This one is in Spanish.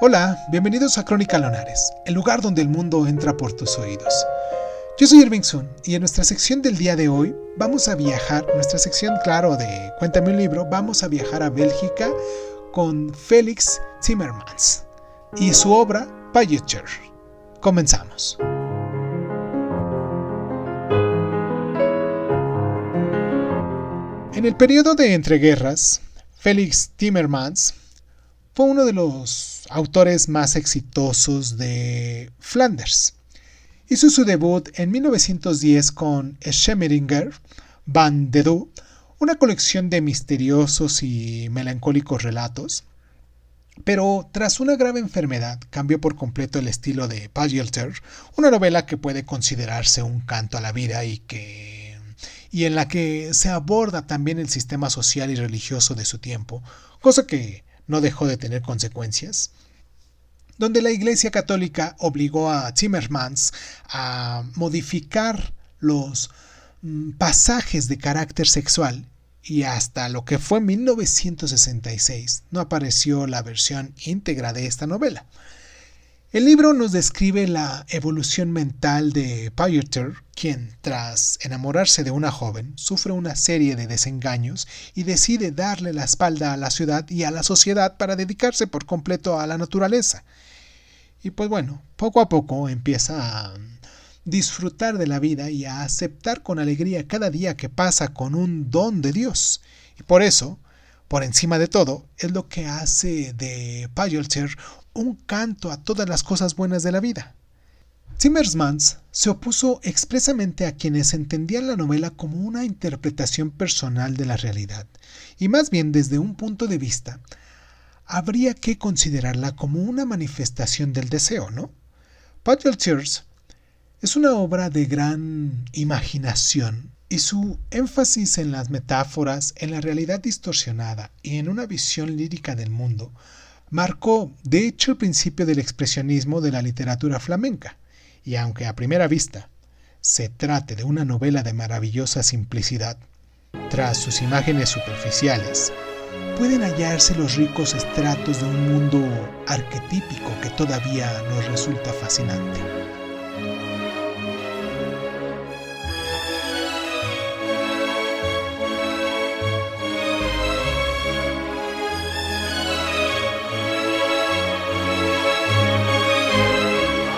Hola, bienvenidos a Crónica Lonares, el lugar donde el mundo entra por tus oídos. Yo soy Irving Sun y en nuestra sección del día de hoy vamos a viajar, nuestra sección claro de Cuéntame un libro, vamos a viajar a Bélgica con Félix Zimmermans y su obra Payetcher. Comenzamos. En el periodo de entreguerras, Félix Timmermans fue uno de los autores más exitosos de Flanders. Hizo su debut en 1910 con Schemeringer van de Du, una colección de misteriosos y melancólicos relatos. Pero tras una grave enfermedad cambió por completo el estilo de Pagelter, una novela que puede considerarse un canto a la vida y que y en la que se aborda también el sistema social y religioso de su tiempo, cosa que no dejó de tener consecuencias, donde la Iglesia Católica obligó a Zimmermans a modificar los mm, pasajes de carácter sexual y hasta lo que fue 1966 no apareció la versión íntegra de esta novela. El libro nos describe la evolución mental de Pieter, quien, tras enamorarse de una joven, sufre una serie de desengaños y decide darle la espalda a la ciudad y a la sociedad para dedicarse por completo a la naturaleza. Y pues bueno, poco a poco empieza a disfrutar de la vida y a aceptar con alegría cada día que pasa con un don de Dios. Y por eso, por encima de todo, es lo que hace de Payolter un canto a todas las cosas buenas de la vida. Zimmermans se opuso expresamente a quienes entendían la novela como una interpretación personal de la realidad, y más bien desde un punto de vista, habría que considerarla como una manifestación del deseo, ¿no? Tears es una obra de gran imaginación y su énfasis en las metáforas, en la realidad distorsionada y en una visión lírica del mundo marcó de hecho el principio del expresionismo de la literatura flamenca, y aunque a primera vista se trate de una novela de maravillosa simplicidad, tras sus imágenes superficiales, pueden hallarse los ricos estratos de un mundo arquetípico que todavía nos resulta fascinante.